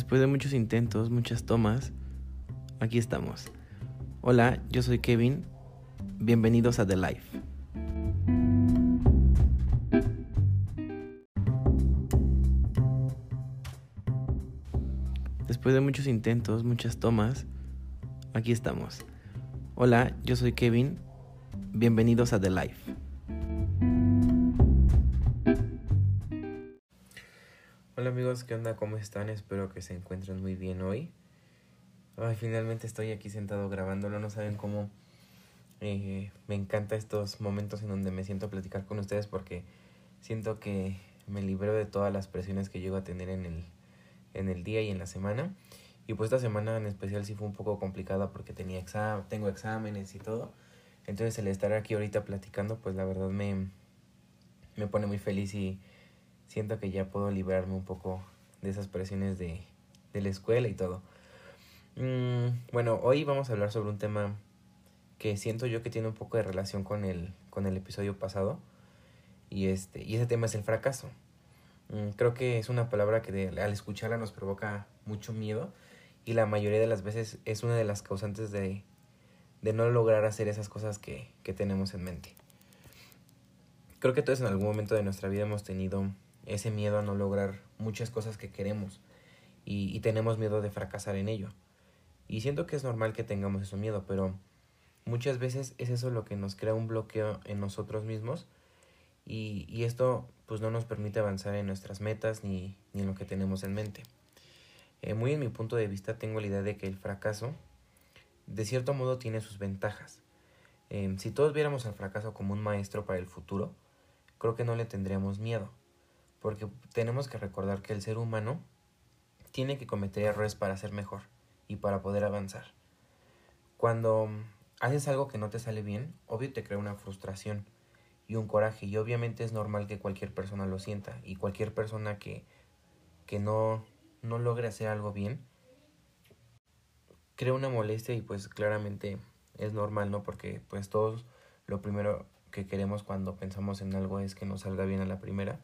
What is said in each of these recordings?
Después de muchos intentos, muchas tomas, aquí estamos. Hola, yo soy Kevin. Bienvenidos a The Life. Después de muchos intentos, muchas tomas, aquí estamos. Hola, yo soy Kevin. Bienvenidos a The Life. ¿Qué onda? ¿Cómo están? Espero que se encuentren muy bien hoy. Ay, finalmente estoy aquí sentado grabándolo. No saben cómo eh, me encanta estos momentos en donde me siento a platicar con ustedes porque siento que me libero de todas las presiones que llego a tener en el, en el día y en la semana. Y pues esta semana en especial sí fue un poco complicada porque tenía tengo exámenes y todo. Entonces el estar aquí ahorita platicando pues la verdad me, me pone muy feliz y siento que ya puedo liberarme un poco de esas presiones de, de la escuela y todo. Mm, bueno, hoy vamos a hablar sobre un tema que siento yo que tiene un poco de relación con el, con el episodio pasado. Y, este, y ese tema es el fracaso. Mm, creo que es una palabra que al escucharla nos provoca mucho miedo y la mayoría de las veces es una de las causantes de, de no lograr hacer esas cosas que, que tenemos en mente. Creo que todos en algún momento de nuestra vida hemos tenido ese miedo a no lograr muchas cosas que queremos y, tenemos miedo de fracasar en ello. Y siento que es normal que tengamos ese miedo, pero muchas veces es eso lo que nos crea un bloqueo en nosotros mismos y, esto pues no nos permite avanzar en nuestras metas ni, ni en lo que tenemos en mente. Eh, muy en mi punto de vista tengo la idea de que el fracaso de cierto modo tiene sus ventajas. Eh, si todos viéramos al fracaso como un maestro para el futuro, creo que no le tendríamos miedo porque tenemos que recordar que el ser humano tiene que cometer errores para ser mejor y para poder avanzar. Cuando haces algo que no te sale bien, obvio te crea una frustración y un coraje y obviamente es normal que cualquier persona lo sienta y cualquier persona que, que no, no logre hacer algo bien crea una molestia y pues claramente es normal, ¿no? Porque pues todos lo primero que queremos cuando pensamos en algo es que nos salga bien a la primera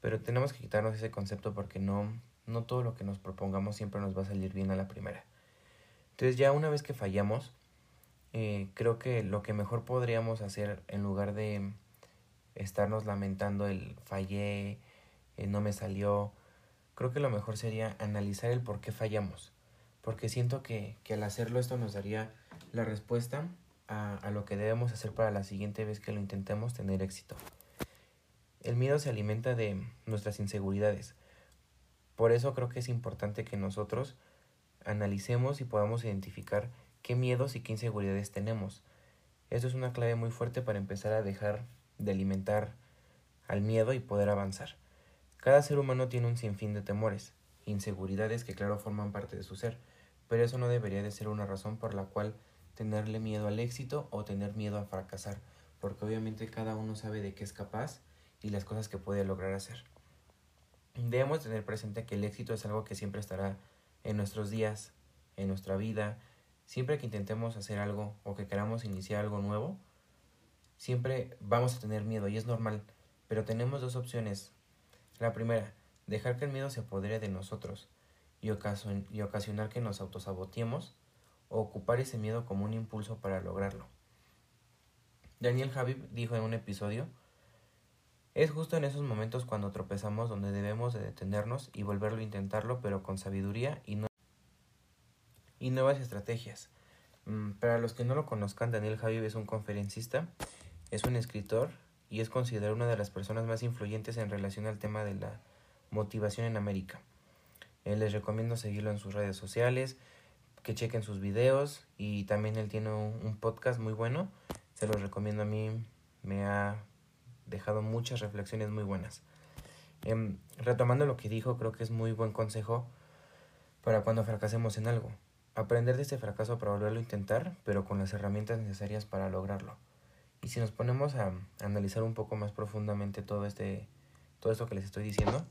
pero tenemos que quitarnos ese concepto porque no, no todo lo que nos propongamos siempre nos va a salir bien a la primera. Entonces ya una vez que fallamos, eh, creo que lo que mejor podríamos hacer en lugar de estarnos lamentando el fallé, eh, no me salió, creo que lo mejor sería analizar el por qué fallamos. Porque siento que, que al hacerlo esto nos daría la respuesta a, a lo que debemos hacer para la siguiente vez que lo intentemos tener éxito. El miedo se alimenta de nuestras inseguridades. Por eso creo que es importante que nosotros analicemos y podamos identificar qué miedos y qué inseguridades tenemos. Eso es una clave muy fuerte para empezar a dejar de alimentar al miedo y poder avanzar. Cada ser humano tiene un sinfín de temores, inseguridades que claro forman parte de su ser, pero eso no debería de ser una razón por la cual tenerle miedo al éxito o tener miedo a fracasar, porque obviamente cada uno sabe de qué es capaz y las cosas que puede lograr hacer. Debemos tener presente que el éxito es algo que siempre estará en nuestros días, en nuestra vida, siempre que intentemos hacer algo o que queramos iniciar algo nuevo, siempre vamos a tener miedo y es normal, pero tenemos dos opciones. La primera, dejar que el miedo se apodere de nosotros y, y ocasionar que nos autosaboteemos o ocupar ese miedo como un impulso para lograrlo. Daniel Javib dijo en un episodio es justo en esos momentos cuando tropezamos donde debemos de detenernos y volverlo a intentarlo, pero con sabiduría y, y nuevas estrategias. Mm, para los que no lo conozcan, Daniel Javier es un conferencista, es un escritor y es considerado una de las personas más influyentes en relación al tema de la motivación en América. Les recomiendo seguirlo en sus redes sociales, que chequen sus videos y también él tiene un podcast muy bueno. Se los recomiendo a mí, me ha dejado muchas reflexiones muy buenas. Em, retomando lo que dijo, creo que es muy buen consejo para cuando fracasemos en algo. Aprender de este fracaso para volverlo a intentar, pero con las herramientas necesarias para lograrlo. Y si nos ponemos a, analizar un poco más profundamente todo este todo esto que les estoy diciendo,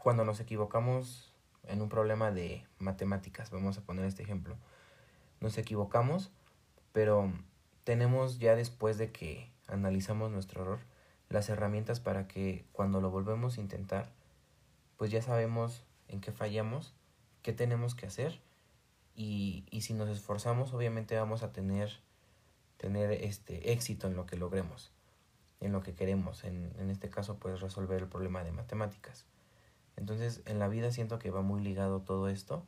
cuando nos equivocamos en un problema de matemáticas, vamos a poner este ejemplo. Nos equivocamos, pero tenemos ya después de que analizamos nuestro error, las herramientas para que cuando lo volvemos a intentar, pues ya sabemos en qué fallamos, qué tenemos que hacer y, y si nos esforzamos obviamente vamos a tener, tener este éxito en lo que logremos, en lo que queremos, en, en este caso pues resolver el problema de matemáticas. Entonces en la vida siento que va muy ligado todo esto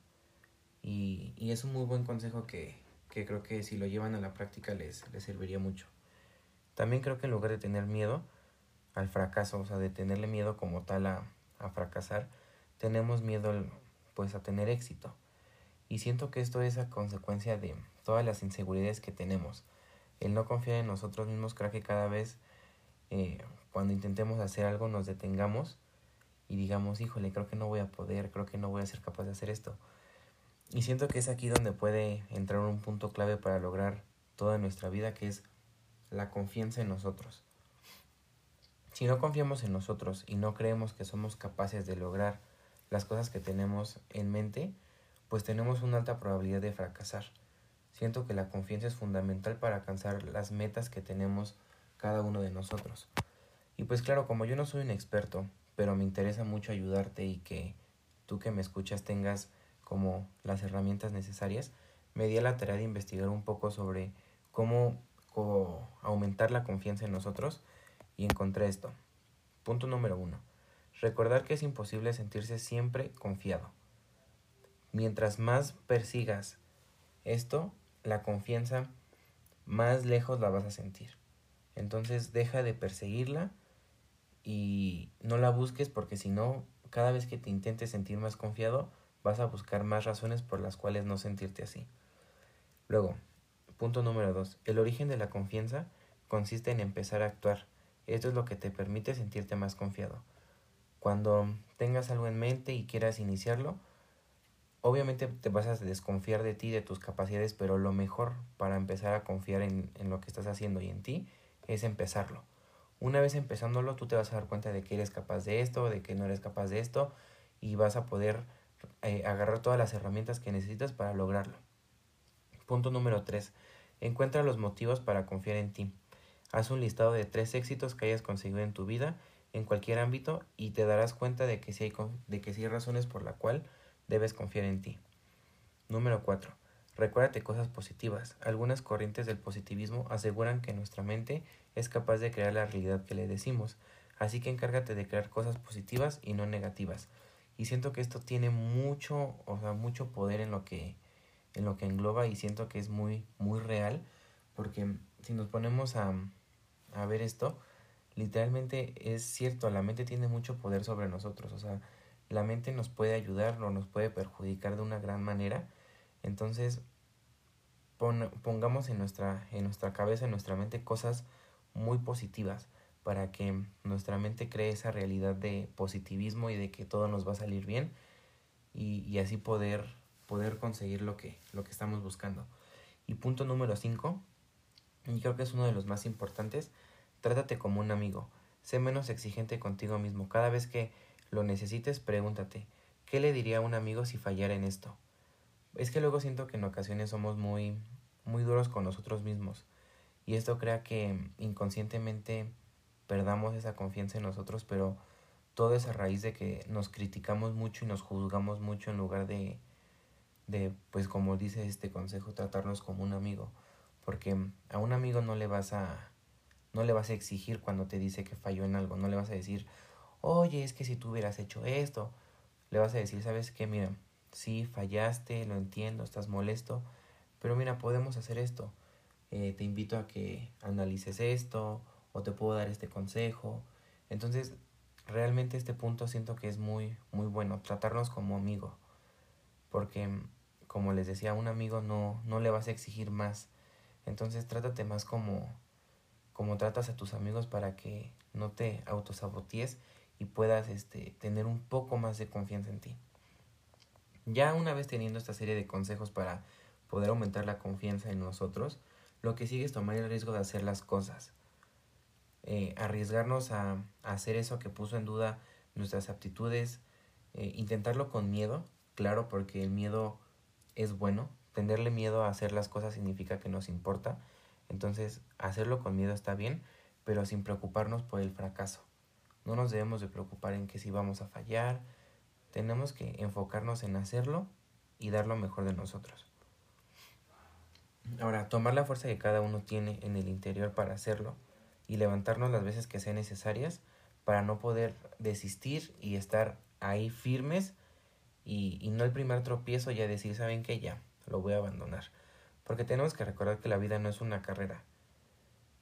y, y es un muy buen consejo que, que creo que si lo llevan a la práctica les, les serviría mucho. También creo que en lugar de tener miedo al fracaso, o sea, de tenerle miedo como tal a, a fracasar, tenemos miedo pues a tener éxito. Y siento que esto es a consecuencia de todas las inseguridades que tenemos. El no confiar en nosotros mismos creo que cada vez eh, cuando intentemos hacer algo nos detengamos y digamos, híjole, creo que no voy a poder, creo que no voy a ser capaz de hacer esto. Y siento que es aquí donde puede entrar un punto clave para lograr toda nuestra vida, que es la confianza en nosotros. Si no confiamos en nosotros y no creemos que somos capaces de lograr las cosas que tenemos en mente, pues tenemos una alta probabilidad de fracasar. Siento que la confianza es fundamental para alcanzar las metas que tenemos cada uno de nosotros. Y pues claro, como yo no soy un experto, pero me interesa mucho ayudarte y que tú que me escuchas tengas como las herramientas necesarias, me di a la tarea de investigar un poco sobre cómo, aumentar la confianza en nosotros y encontré esto. Punto número uno. Recordar que es imposible sentirse siempre confiado. Mientras más persigas esto, la confianza más lejos la vas a sentir. Entonces deja de perseguirla y no la busques porque si no, cada vez que te intentes sentir más confiado, vas a buscar más razones por las cuales no sentirte así. Luego, punto número dos. El origen de la confianza consiste en empezar a actuar. Esto es lo que te permite sentirte más confiado. Cuando tengas algo en mente y quieras iniciarlo, obviamente te vas a desconfiar de ti, de tus capacidades, pero lo mejor para empezar a confiar en, en, lo que estás haciendo y en ti es empezarlo. Una vez empezándolo, tú te vas a dar cuenta de que eres capaz de esto, de que no eres capaz de esto, y vas a poder eh, agarrar todas las herramientas que necesitas para lograrlo. Punto número 3. Encuentra los motivos para confiar en ti. Haz un listado de tres éxitos que hayas conseguido en tu vida en cualquier ámbito y te darás cuenta de que sí hay, de que hay razones por la cual debes confiar en ti. Número 4. Recuérdate cosas positivas. Algunas corrientes del positivismo aseguran que nuestra mente es capaz de crear la realidad que le decimos, así que encárgate de crear cosas positivas y no negativas. Y siento que esto tiene mucho, o sea, mucho poder en lo que en lo que engloba y siento que es muy muy real, porque si nos ponemos a a ver esto, literalmente es cierto, la mente tiene mucho poder sobre nosotros, o sea, la mente nos puede ayudar o nos puede perjudicar de una gran manera. Entonces, pon, pongamos en nuestra, en nuestra cabeza, en nuestra mente cosas muy positivas para que nuestra mente cree esa realidad de positivismo y de que todo nos va a salir bien y, y así poder, poder conseguir lo que, lo que estamos buscando. Y punto número 5, y creo que es uno de los más importantes, Trátate como un amigo. Sé menos exigente contigo mismo. Cada vez que lo necesites, pregúntate, ¿qué le diría a un amigo si fallara en esto? Es que luego siento que en ocasiones somos muy, muy duros con nosotros mismos. Y esto crea que inconscientemente perdamos esa confianza en nosotros, pero todo es a raíz de que nos criticamos mucho y nos juzgamos mucho en lugar de, de, pues como dice este consejo, tratarnos como un amigo. Porque a un amigo no le vas a, no le vas a exigir cuando te dice que falló en algo. No le vas a decir, oye, es que si tú hubieras hecho esto. Le vas a decir, ¿sabes qué? Mira, sí, fallaste, lo entiendo, estás molesto. Pero mira, podemos hacer esto. Eh, te invito a que analices esto o te puedo dar este consejo. Entonces, realmente este punto siento que es muy, muy bueno, tratarnos como amigo. Porque, como les decía, a un amigo no, no le vas a exigir más. Entonces, trátate más como, cómo tratas a tus amigos para que no te autosabotees y puedas este, tener un poco más de confianza en ti. Ya una vez teniendo esta serie de consejos para poder aumentar la confianza en nosotros, lo que sigue es tomar el riesgo de hacer las cosas. Eh, arriesgarnos a, a, hacer eso que puso en duda nuestras aptitudes, eh, intentarlo con miedo, claro, porque el miedo es bueno. Tenerle miedo a hacer las cosas significa que nos importa, entonces, hacerlo con miedo está bien, pero sin preocuparnos por el fracaso. No nos debemos de preocupar en que si vamos a fallar, tenemos que enfocarnos en hacerlo y dar lo mejor de nosotros. Ahora, tomar la fuerza que cada uno tiene en el interior para hacerlo y levantarnos las veces que sean necesarias para no poder desistir y estar ahí firmes y, no el primer tropiezo ya decir, ¿saben qué? Ya, lo voy a abandonar. Porque tenemos que recordar que la vida no es una carrera.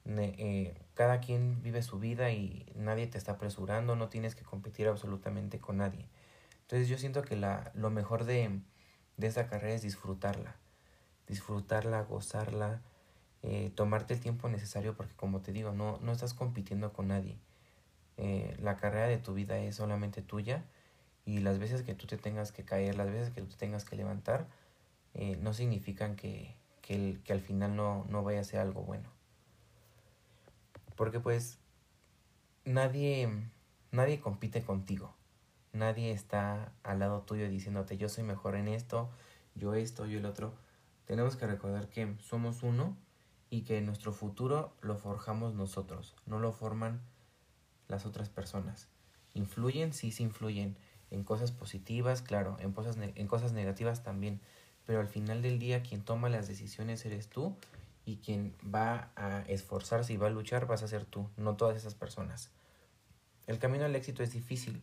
Eh, cada quien vive su vida y nadie te está apresurando, no tienes que competir absolutamente con nadie. Entonces yo siento que la, lo mejor de, de esta carrera es disfrutarla, disfrutarla, gozarla, eh, tomarte el tiempo necesario porque como te digo, no, no estás compitiendo con nadie. Eh, la carrera de tu vida es solamente tuya y las veces que tú te tengas que caer, las veces que tú te tengas que levantar, no significan que, que, que al final no, no vaya a ser algo bueno. Porque pues nadie, nadie compite contigo. Nadie está al lado tuyo diciéndote yo soy mejor en esto, yo esto, yo el otro. Tenemos que recordar que somos uno y que nuestro futuro lo forjamos nosotros, no lo forman las otras personas. Influyen, sí, sí influyen en cosas positivas, claro, en cosas, en cosas negativas también, pero al final del día quien toma las decisiones eres tú y quien va a esforzarse y va a luchar vas a ser tú, no todas esas personas. El camino al éxito es difícil,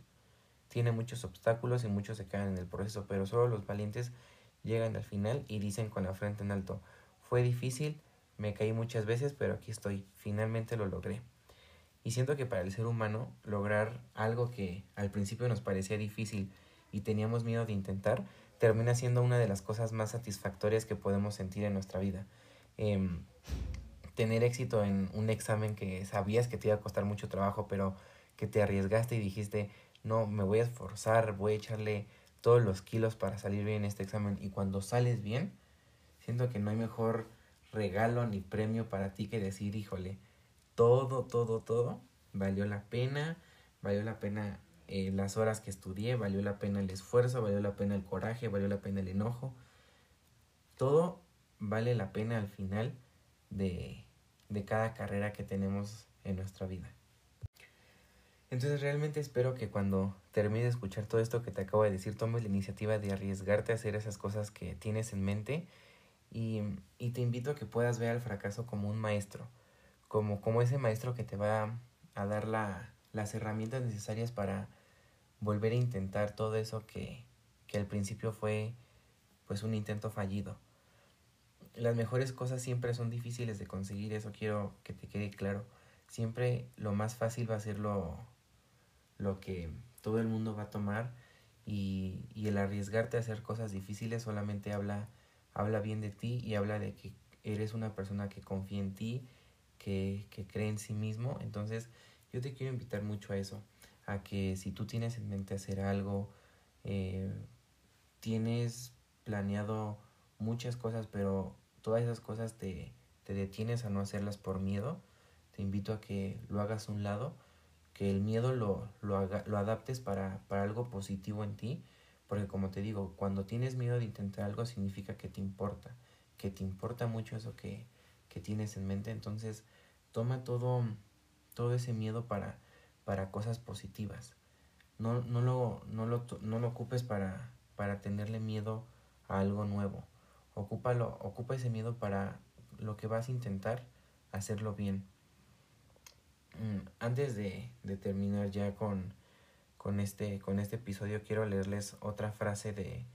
tiene muchos obstáculos y muchos se caen en el proceso, pero solo los valientes llegan al final y dicen con la frente en alto, fue difícil, me caí muchas veces, pero aquí estoy, finalmente lo logré. Y siento que para el ser humano lograr algo que al principio nos parecía difícil y teníamos miedo de intentar, termina siendo una de las cosas más satisfactorias que podemos sentir en nuestra vida. Em, tener éxito en un examen que sabías que te iba a costar mucho trabajo, pero que te arriesgaste y dijiste, no, me voy a esforzar, voy a echarle todos los kilos para salir bien en este examen. Y cuando sales bien, siento que no hay mejor regalo ni premio para ti que decir, híjole, todo, todo, todo valió la pena, valió la pena eh, las horas que estudié, valió la pena el esfuerzo, valió la pena el coraje, valió la pena el enojo. Todo vale la pena al final de, de cada carrera que tenemos en nuestra vida. Entonces realmente espero que cuando termine de escuchar todo esto que te acabo de decir, tomes la iniciativa de arriesgarte a hacer esas cosas que tienes en mente y, y te invito a que puedas ver al fracaso como un maestro, como, como ese maestro que te va a dar la, las herramientas necesarias para volver a intentar todo eso que, que al principio fue pues un intento fallido las mejores cosas siempre son difíciles de conseguir, eso quiero que te quede claro. Siempre lo más fácil va a ser lo, lo que todo el mundo va a tomar y, y el arriesgarte a hacer cosas difíciles solamente habla, habla bien de ti y habla de que eres una persona que confía en ti, que, que cree en sí mismo. Entonces yo te quiero invitar mucho a eso, a que si tú tienes en mente hacer algo, eh, tienes planeado muchas cosas, pero todas esas cosas te, te detienes a no hacerlas por miedo, te invito a que lo hagas a un lado, que el miedo lo, lo, lo adaptes para, para algo positivo en ti, porque como te digo, cuando tienes miedo de intentar algo significa que te importa, que te importa mucho eso que, que tienes en mente, entonces toma todo, todo ese miedo para, para cosas positivas. No, no, lo, no, lo, no lo ocupes para, para tenerle miedo a algo nuevo. Ocúpalo, ocupa ese miedo para lo que vas a intentar hacerlo bien. Mm, antes de, terminar ya con, con, este, con este episodio, quiero leerles otra frase de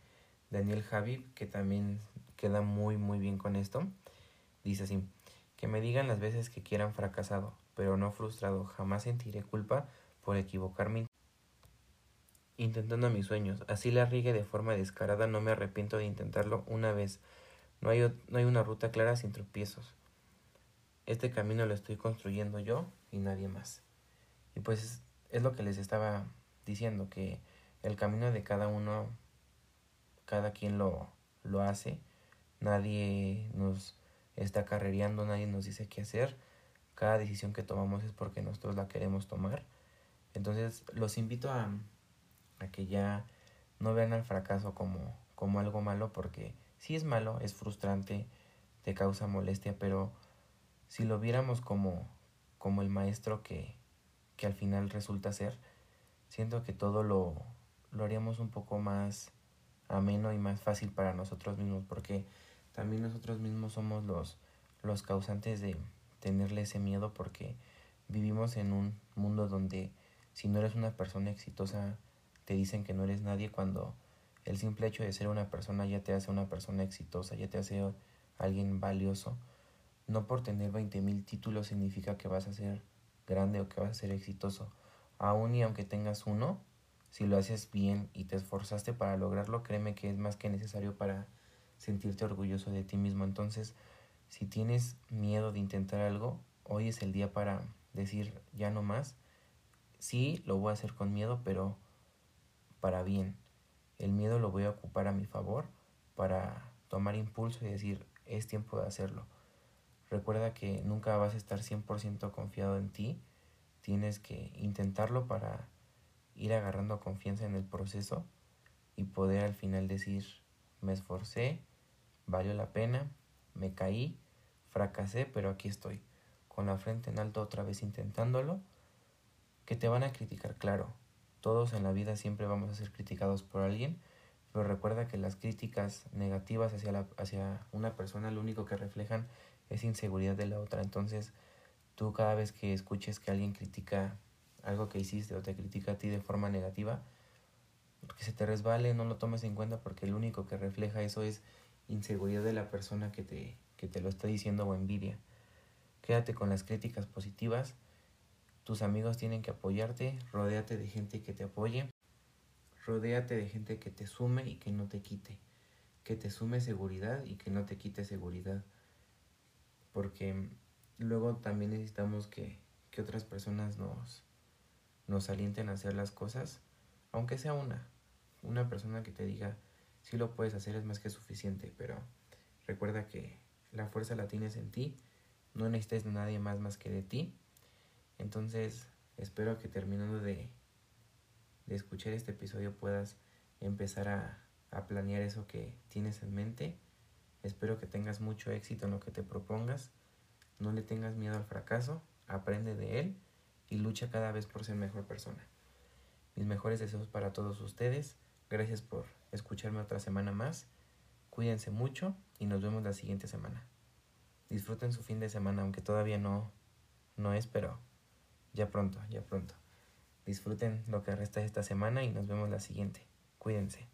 Daniel Javib que también queda muy muy bien con esto. Dice así, que me digan las veces que quieran fracasado, pero no frustrado, jamás sentiré culpa por equivocarme intentando mis sueños. Así la rigue de forma descarada, no me arrepiento de intentarlo una vez. No hay, no hay una ruta clara sin tropiezos. Este camino lo estoy construyendo yo y nadie más. Y pues es lo que les estaba diciendo, que el camino de cada uno, cada quien lo, lo hace. Nadie nos está carrereando, nadie nos dice qué hacer. Cada decisión que tomamos es porque nosotros la queremos tomar. Entonces los invito a, que ya no vean al fracaso como, como algo malo porque si es malo, es frustrante, te causa molestia, pero si lo viéramos como, como el maestro que, que al final resulta ser, siento que todo lo, lo haríamos un poco más ameno y más fácil para nosotros mismos, porque también nosotros mismos somos los, los causantes de tenerle ese miedo, porque vivimos en un mundo donde si no eres una persona exitosa, te dicen que no eres nadie cuando el simple hecho de ser una persona ya te hace una persona exitosa, ya te hace alguien valioso. No por tener 20.000 títulos significa que vas a ser grande o que vas a ser exitoso. Aún y aunque tengas uno, si lo haces bien y te esforzaste para lograrlo, créeme que es más que necesario para sentirte orgulloso de ti mismo. Entonces, si tienes miedo de intentar algo, hoy es el día para decir ya no más. Sí, lo voy a hacer con miedo, pero para bien. El miedo lo voy a ocupar a mi favor para tomar impulso y decir, es tiempo de hacerlo. Recuerda que nunca vas a estar 100% confiado en ti. Tienes que intentarlo para ir agarrando confianza en el proceso y poder al final decir, me esforcé, valió la pena, me caí, fracasé, pero aquí estoy, con la frente en alto otra vez intentándolo, que te van a criticar, claro, todos en la vida siempre vamos a ser criticados por alguien, pero recuerda que las críticas negativas hacia, la, hacia una persona lo único que reflejan es inseguridad de la otra, entonces tú cada vez que escuches que alguien critica algo que hiciste o te critica a ti de forma negativa, que se te resbale, no lo tomes en cuenta porque lo único que refleja eso es inseguridad de la persona que te, que te lo está diciendo o envidia. Quédate con las críticas positivas. Tus amigos tienen que apoyarte, rodéate de gente que te apoye, rodéate de gente que te sume y que no te quite, que te sume seguridad y que no te quite seguridad. Porque luego también necesitamos que, que otras personas nos, nos alienten a hacer las cosas, aunque sea una, una persona que te diga, si lo puedes hacer es más que suficiente, pero recuerda que la fuerza la tienes en ti, no necesitas de nadie más más que de ti. Entonces, espero que terminando de, de escuchar este episodio puedas empezar a, a planear eso que tienes en mente. Espero que tengas mucho éxito en lo que te propongas. No le tengas miedo al fracaso, aprende de él y lucha cada vez por ser mejor persona. Mis mejores deseos para todos ustedes. Gracias por escucharme otra semana más. Cuídense mucho y nos vemos la siguiente semana. Disfruten su fin de semana, aunque todavía no, no es, pero ya pronto, ya pronto. Disfruten lo que resta de esta semana y nos vemos la siguiente. Cuídense.